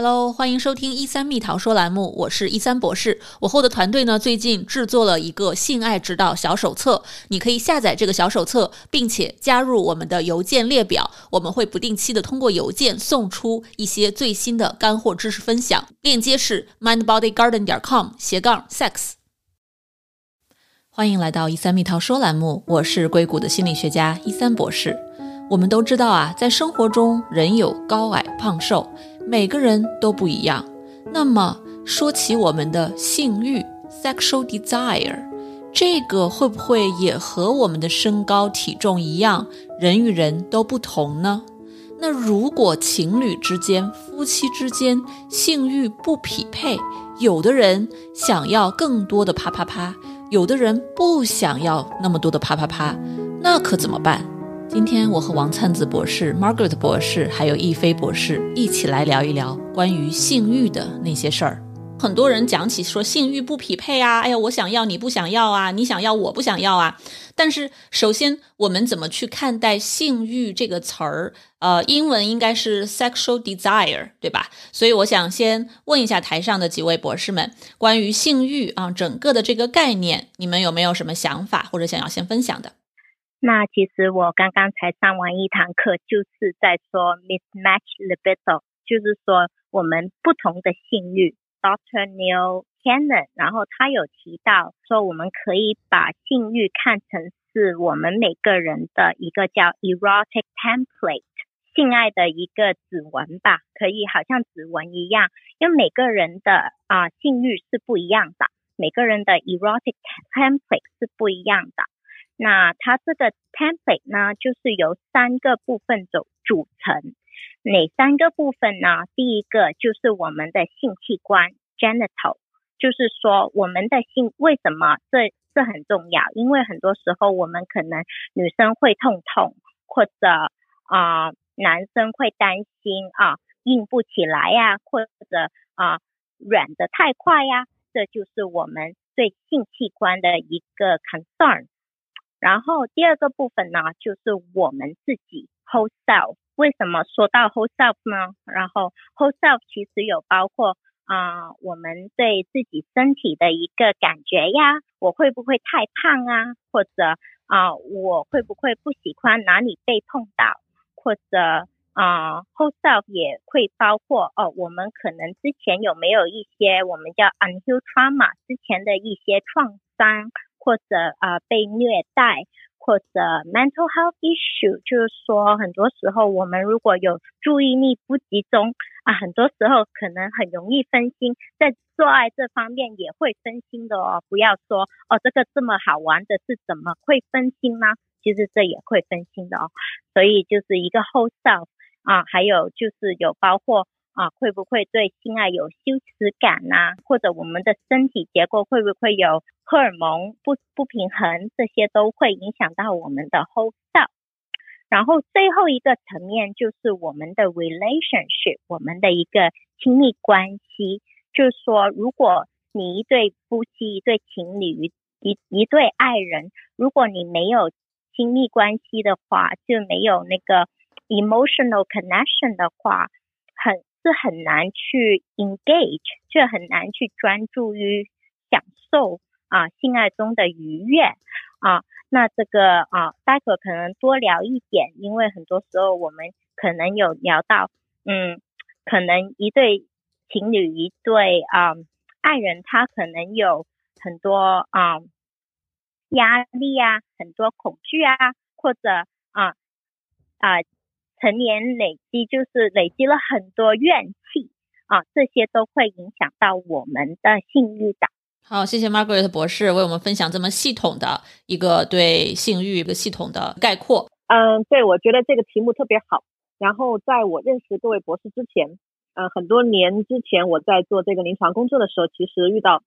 Hello，欢迎收听一三蜜桃说栏目，我是一三博士。我后的团队呢，最近制作了一个性爱指导小手册，你可以下载这个小手册，并且加入我们的邮件列表，我们会不定期的通过邮件送出一些最新的干货知识分享。链接是 mindbodygarden 点 com 斜杠 sex。欢迎来到一三蜜桃说栏目，我是硅谷的心理学家一三博士。我们都知道啊，在生活中人有高矮胖瘦。每个人都不一样。那么说起我们的性欲 （sexual desire），这个会不会也和我们的身高体重一样，人与人都不同呢？那如果情侣之间、夫妻之间性欲不匹配，有的人想要更多的啪啪啪，有的人不想要那么多的啪啪啪，那可怎么办？今天我和王灿子博士、Margaret 博士还有易飞博士一起来聊一聊关于性欲的那些事儿。很多人讲起说性欲不匹配啊，哎呀，我想要你不想要啊，你想要我不想要啊。但是首先，我们怎么去看待性欲这个词儿？呃，英文应该是 sexual desire，对吧？所以我想先问一下台上的几位博士们，关于性欲啊，整个的这个概念，你们有没有什么想法或者想要先分享的？那其实我刚刚才上完一堂课，就是在说 mismatch libido，就是说我们不同的性欲。Dr. Neil Cannon，然后他有提到说，我们可以把性欲看成是我们每个人的一个叫 erotic template，性爱的一个指纹吧，可以好像指纹一样，因为每个人的啊性欲是不一样的，每个人的 erotic template 是不一样的。那它这个 template 呢，就是由三个部分组组成。哪三个部分呢？第一个就是我们的性器官 genital，就是说我们的性为什么这这很重要？因为很多时候我们可能女生会痛痛，或者啊男生会担心啊硬不起来呀，或者啊软的太快呀，这就是我们对性器官的一个 concern。然后第二个部分呢，就是我们自己 whole self。为什么说到 whole self 呢？然后 whole self 其实有包括啊，我们对自己身体的一个感觉呀，我会不会太胖啊？或者啊，我会不会不喜欢哪里被碰到？或者啊，whole self 也会包括哦，我们可能之前有没有一些我们叫 unhealed trauma 之前的一些创伤？或者啊被虐待，或者 mental health issue，就是说很多时候我们如果有注意力不集中啊，很多时候可能很容易分心，在做爱这方面也会分心的哦。不要说哦这个这么好玩的是怎么会分心呢？其实这也会分心的哦。所以就是一个 whole self 啊，还有就是有包括。啊，会不会对性爱有羞耻感呐？或者我们的身体结构会不会有荷尔蒙不不平衡？这些都会影响到我们的 whole self。然后最后一个层面就是我们的 relationship，我们的一个亲密关系。就是说，如果你一对夫妻、一对情侣、一一对爱人，如果你没有亲密关系的话，就没有那个 emotional connection 的话，很。是很难去 engage，就很难去专注于享受啊性爱中的愉悦啊。那这个啊，待会可能多聊一点，因为很多时候我们可能有聊到，嗯，可能一对情侣、一对啊爱人，他可能有很多啊压力啊，很多恐惧啊，或者啊啊。成年累积就是累积了很多怨气啊，这些都会影响到我们的性欲的。好，谢谢 Margaret 博士为我们分享这么系统的一个对性欲一个系统的概括。嗯，对，我觉得这个题目特别好。然后在我认识各位博士之前，呃，很多年之前我在做这个临床工作的时候，其实遇到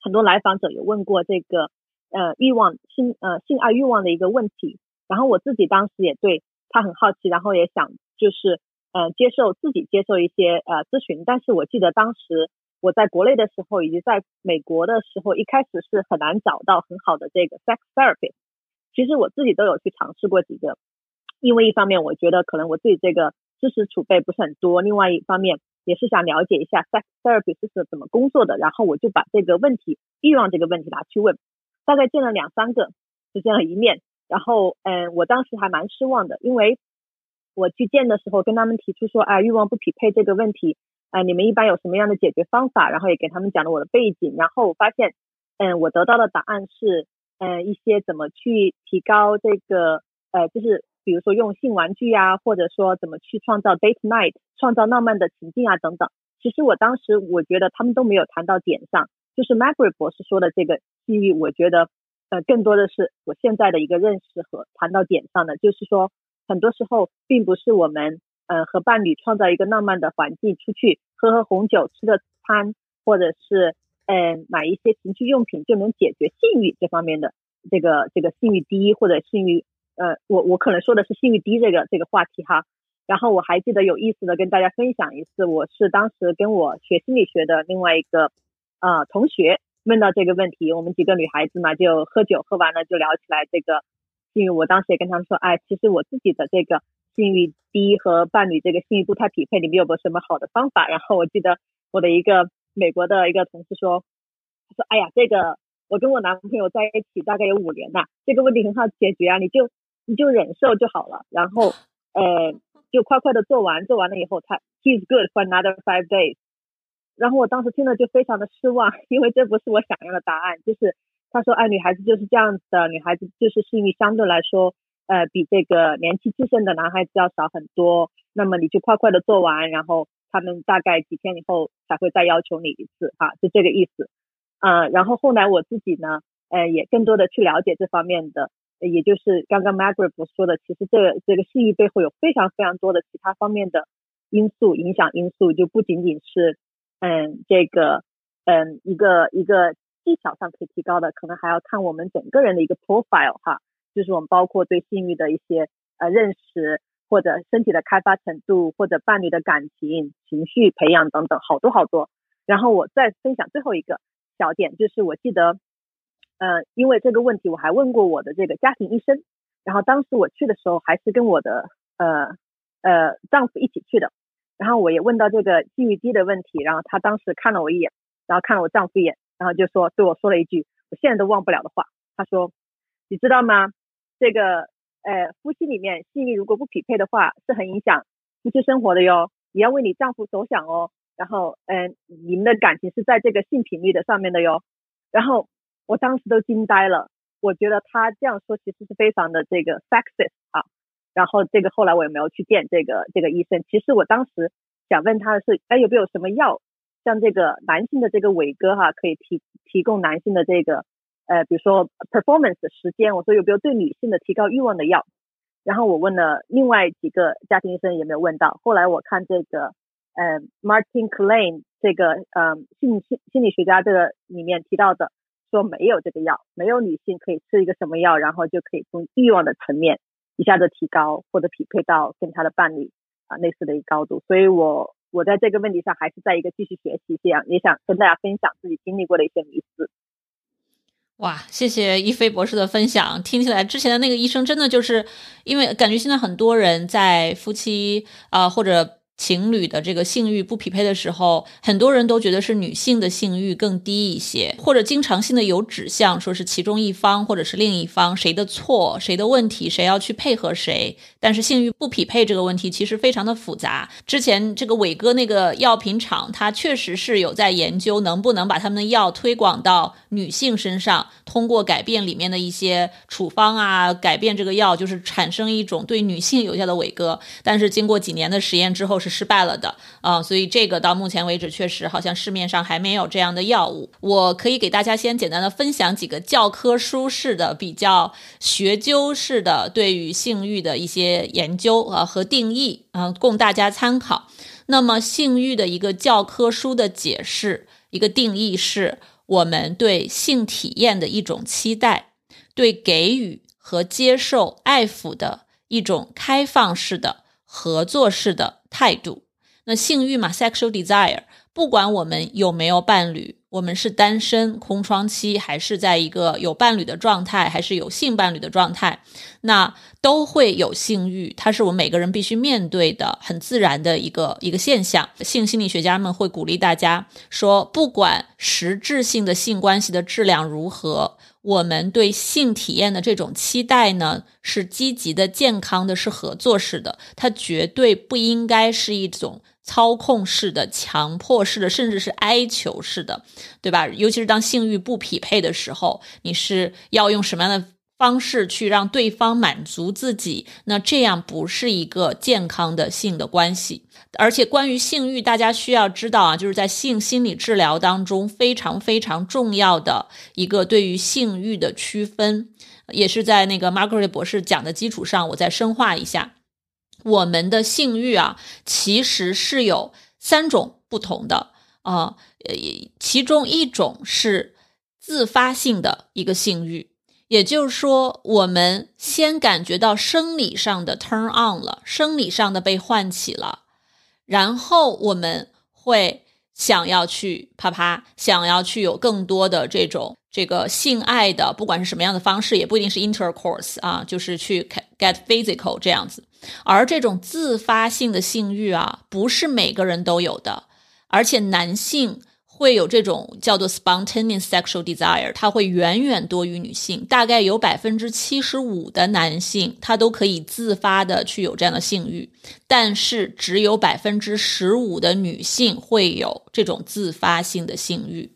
很多来访者有问过这个呃欲望性呃性爱欲望的一个问题，然后我自己当时也对。他很好奇，然后也想就是呃接受自己接受一些呃咨询，但是我记得当时我在国内的时候以及在美国的时候，一开始是很难找到很好的这个 sex therapy。其实我自己都有去尝试过几个，因为一方面我觉得可能我自己这个知识储备不是很多，另外一方面也是想了解一下 sex therapy 是怎么工作的，然后我就把这个问题欲望这个问题拿去问，大概见了两三个，就这样一面，然后嗯，我当时还蛮失望的，因为我去见的时候跟他们提出说，啊，欲望不匹配这个问题，啊，你们一般有什么样的解决方法？然后也给他们讲了我的背景，然后我发现，嗯，我得到的答案是，嗯，一些怎么去提高这个，呃，就是。比如说用性玩具啊，或者说怎么去创造 date night，创造浪漫的情境啊等等。其实我当时我觉得他们都没有谈到点上，就是 Margaret 博士说的这个性欲，我觉得呃更多的是我现在的一个认识和谈到点上的，就是说很多时候并不是我们呃和伴侣创造一个浪漫的环境，出去喝喝红酒、吃个餐，或者是嗯买一些情趣用品就能解决性欲这方面的这个这个性欲低或者性欲。呃，我我可能说的是性欲低这个这个话题哈，然后我还记得有意思的跟大家分享一次，我是当时跟我学心理学的另外一个啊同学问到这个问题，我们几个女孩子嘛就喝酒喝完了就聊起来这个性欲，我当时也跟他们说，哎，其实我自己的这个性欲低和伴侣这个性欲不太匹配，你们有没有什么好的方法？然后我记得我的一个美国的一个同事说，他说，哎呀，这个我跟我男朋友在一起大概有五年了，这个问题很好解决啊，你就。你就忍受就好了，然后，呃，就快快的做完，做完了以后，他 he's good for another five days。然后我当时听了就非常的失望，因为这不是我想要的答案。就是他说，哎，女孩子就是这样子的，女孩子就是性欲相对来说，呃，比这个年轻气盛的男孩子要少很多。那么你就快快的做完，然后他们大概几天以后才会再要求你一次，哈，就这个意思。啊，然后后来我自己呢，呃，也更多的去了解这方面的。也就是刚刚 Margaret 说的，其实这这个性欲背后有非常非常多的其他方面的因素影响因素，就不仅仅是嗯这个嗯一个一个技巧上可以提高的，可能还要看我们整个人的一个 profile 哈，就是我们包括对性欲的一些呃认识，或者身体的开发程度，或者伴侣的感情情绪培养等等，好多好多。然后我再分享最后一个小点，就是我记得。呃，因为这个问题，我还问过我的这个家庭医生，然后当时我去的时候还是跟我的呃呃丈夫一起去的，然后我也问到这个性欲低的问题，然后他当时看了我一眼，然后看了我丈夫一眼，然后就说对我说了一句我现在都忘不了的话，他说你知道吗？这个呃夫妻里面性欲如果不匹配的话，是很影响夫妻生活的哟，你要为你丈夫着想哦，然后嗯你们的感情是在这个性频率的上面的哟，然后。我当时都惊呆了，我觉得他这样说其实是非常的这个 sexist 啊。然后这个后来我也没有去见这个这个医生。其实我当时想问他的是，哎，有没有什么药，像这个男性的这个伟哥哈，可以提提供男性的这个呃，比如说 performance 时间。我说有没有对女性的提高欲望的药？然后我问了另外几个家庭医生也没有问到。后来我看这个呃 Martin Klein 这个呃心心心理学家这个里面提到的。说没有这个药，没有女性可以吃一个什么药，然后就可以从欲望的层面一下子提高或者匹配到跟他的伴侣啊类似的一个高度。所以，我我在这个问题上还是在一个继续学习，这样也想跟大家分享自己经历过的一些迷思。哇，谢谢一飞博士的分享，听起来之前的那个医生真的就是因为感觉现在很多人在夫妻啊或者。情侣的这个性欲不匹配的时候，很多人都觉得是女性的性欲更低一些，或者经常性的有指向，说是其中一方或者是另一方谁的错、谁的问题，谁要去配合谁。但是性欲不匹配这个问题其实非常的复杂。之前这个伟哥那个药品厂，他确实是有在研究能不能把他们的药推广到女性身上，通过改变里面的一些处方啊，改变这个药，就是产生一种对女性有效的伟哥。但是经过几年的实验之后，是失败了的啊，所以这个到目前为止确实好像市面上还没有这样的药物。我可以给大家先简单的分享几个教科书式的、比较学究式的对于性欲的一些研究啊和定义啊，供大家参考。那么性欲的一个教科书的解释，一个定义是我们对性体验的一种期待，对给予和接受爱抚的一种开放式的。合作式的态度，那性欲嘛，sexual desire，不管我们有没有伴侣，我们是单身空窗期，还是在一个有伴侣的状态，还是有性伴侣的状态，那都会有性欲，它是我们每个人必须面对的很自然的一个一个现象。性心理学家们会鼓励大家说，不管实质性的性关系的质量如何。我们对性体验的这种期待呢，是积极的、健康的，是合作式的。它绝对不应该是一种操控式的、强迫式的，甚至是哀求式的，对吧？尤其是当性欲不匹配的时候，你是要用什么样的？方式去让对方满足自己，那这样不是一个健康的性的关系。而且关于性欲，大家需要知道啊，就是在性心理治疗当中非常非常重要的一个对于性欲的区分，也是在那个 Margaret 博士讲的基础上，我再深化一下。我们的性欲啊，其实是有三种不同的啊，呃，其中一种是自发性的一个性欲。也就是说，我们先感觉到生理上的 turn on 了，生理上的被唤起了，然后我们会想要去啪啪，想要去有更多的这种这个性爱的，不管是什么样的方式，也不一定是 intercourse 啊，就是去 get physical 这样子。而这种自发性的性欲啊，不是每个人都有的，而且男性。会有这种叫做 spontaneous sexual desire，它会远远多于女性，大概有百分之七十五的男性，他都可以自发的去有这样的性欲，但是只有百分之十五的女性会有这种自发性的性欲。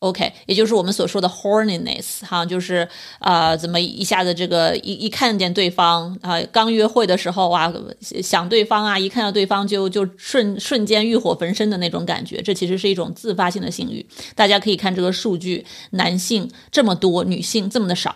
OK，也就是我们所说的 horniness，哈，就是啊，怎么一下子这个一一看见对方啊，刚约会的时候啊，想对方啊，一看到对方就就瞬瞬间欲火焚身的那种感觉，这其实是一种自发性的性欲。大家可以看这个数据，男性这么多，女性这么的少。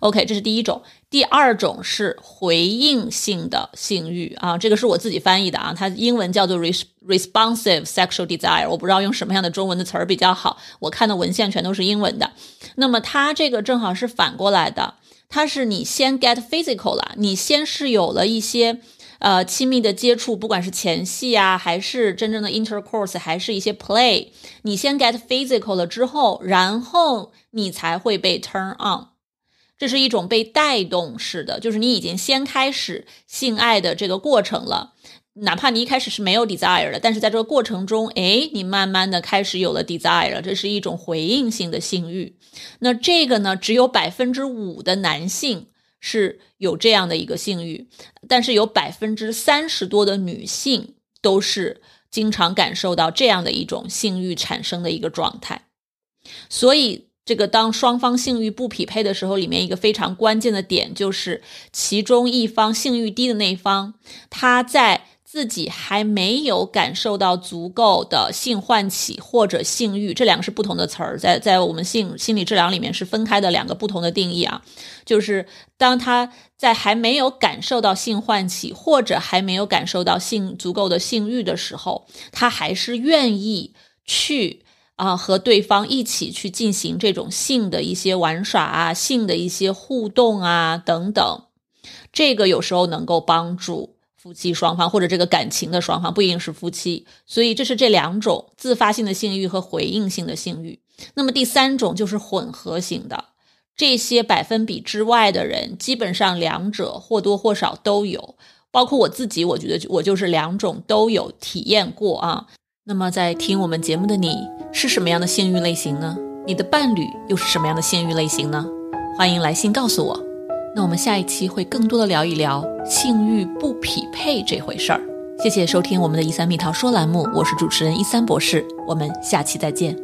OK，这是第一种。第二种是回应性的性欲啊，这个是我自己翻译的啊，它英文叫做 responsive sexual desire，我不知道用什么样的中文的词儿比较好。我看的文献全都是英文的。那么它这个正好是反过来的，它是你先 get physical 了，你先是有了一些呃亲密的接触，不管是前戏啊，还是真正的 intercourse，还是一些 play，你先 get physical 了之后，然后你才会被 turn on。这是一种被带动式的，就是你已经先开始性爱的这个过程了，哪怕你一开始是没有 desire 的，但是在这个过程中，哎，你慢慢的开始有了 desire 了，这是一种回应性的性欲。那这个呢，只有百分之五的男性是有这样的一个性欲，但是有百分之三十多的女性都是经常感受到这样的一种性欲产生的一个状态，所以。这个当双方性欲不匹配的时候，里面一个非常关键的点就是，其中一方性欲低的那一方，他在自己还没有感受到足够的性唤起或者性欲，这两个是不同的词儿，在在我们性心理治疗里面是分开的两个不同的定义啊。就是当他在还没有感受到性唤起或者还没有感受到性足够的性欲的时候，他还是愿意去。啊，和对方一起去进行这种性的一些玩耍啊，性的一些互动啊，等等，这个有时候能够帮助夫妻双方或者这个感情的双方，不一定是夫妻。所以这是这两种自发性的性欲和回应性的性欲。那么第三种就是混合型的，这些百分比之外的人，基本上两者或多或少都有，包括我自己，我觉得我就是两种都有体验过啊。那么，在听我们节目的你是什么样的性欲类型呢？你的伴侣又是什么样的性欲类型呢？欢迎来信告诉我。那我们下一期会更多的聊一聊性欲不匹配这回事儿。谢谢收听我们的“一三蜜桃说”栏目，我是主持人一三博士，我们下期再见。